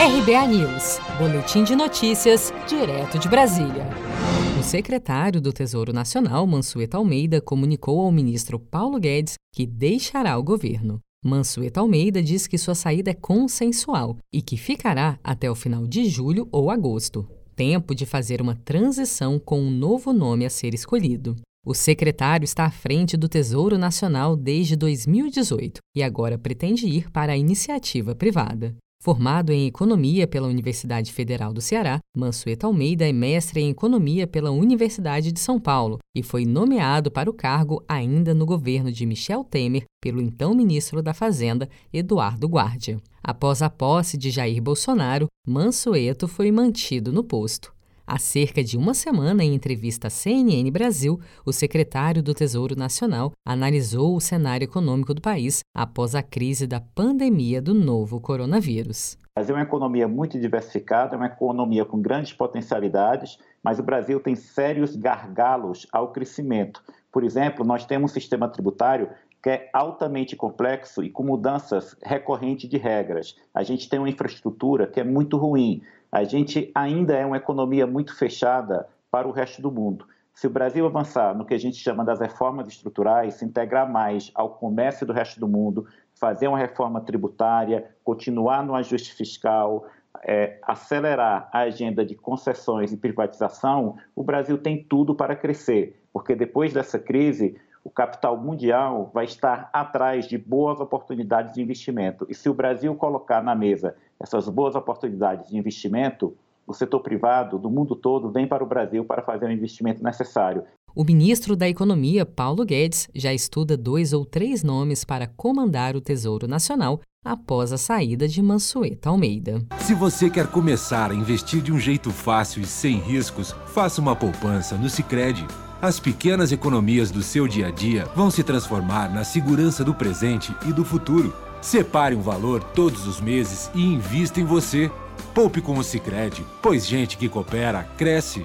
RBA News, Boletim de Notícias, direto de Brasília. O secretário do Tesouro Nacional, Mansueta Almeida, comunicou ao ministro Paulo Guedes que deixará o governo. Mansueta Almeida diz que sua saída é consensual e que ficará até o final de julho ou agosto tempo de fazer uma transição com um novo nome a ser escolhido. O secretário está à frente do Tesouro Nacional desde 2018 e agora pretende ir para a iniciativa privada. Formado em Economia pela Universidade Federal do Ceará, Mansueto Almeida é mestre em Economia pela Universidade de São Paulo e foi nomeado para o cargo ainda no governo de Michel Temer pelo então ministro da Fazenda, Eduardo Guardia. Após a posse de Jair Bolsonaro, Mansueto foi mantido no posto. Há cerca de uma semana, em entrevista à CNN Brasil, o secretário do Tesouro Nacional analisou o cenário econômico do país após a crise da pandemia do novo coronavírus. O Brasil é uma economia muito diversificada, é uma economia com grandes potencialidades, mas o Brasil tem sérios gargalos ao crescimento. Por exemplo, nós temos um sistema tributário que é altamente complexo e com mudanças recorrentes de regras. A gente tem uma infraestrutura que é muito ruim a gente ainda é uma economia muito fechada para o resto do mundo. Se o Brasil avançar no que a gente chama das reformas estruturais, se integrar mais ao comércio do resto do mundo, fazer uma reforma tributária, continuar no ajuste fiscal, é, acelerar a agenda de concessões e privatização, o Brasil tem tudo para crescer, porque depois dessa crise, o capital mundial vai estar atrás de boas oportunidades de investimento. E se o Brasil colocar na mesa essas boas oportunidades de investimento, o setor privado do mundo todo vem para o Brasil para fazer o investimento necessário. O ministro da Economia, Paulo Guedes, já estuda dois ou três nomes para comandar o Tesouro Nacional após a saída de Mansueta Almeida. Se você quer começar a investir de um jeito fácil e sem riscos, faça uma poupança no Sicredi. As pequenas economias do seu dia a dia vão se transformar na segurança do presente e do futuro. Separe um valor todos os meses e invista em você. Poupe com o Sicredi, pois gente que coopera cresce.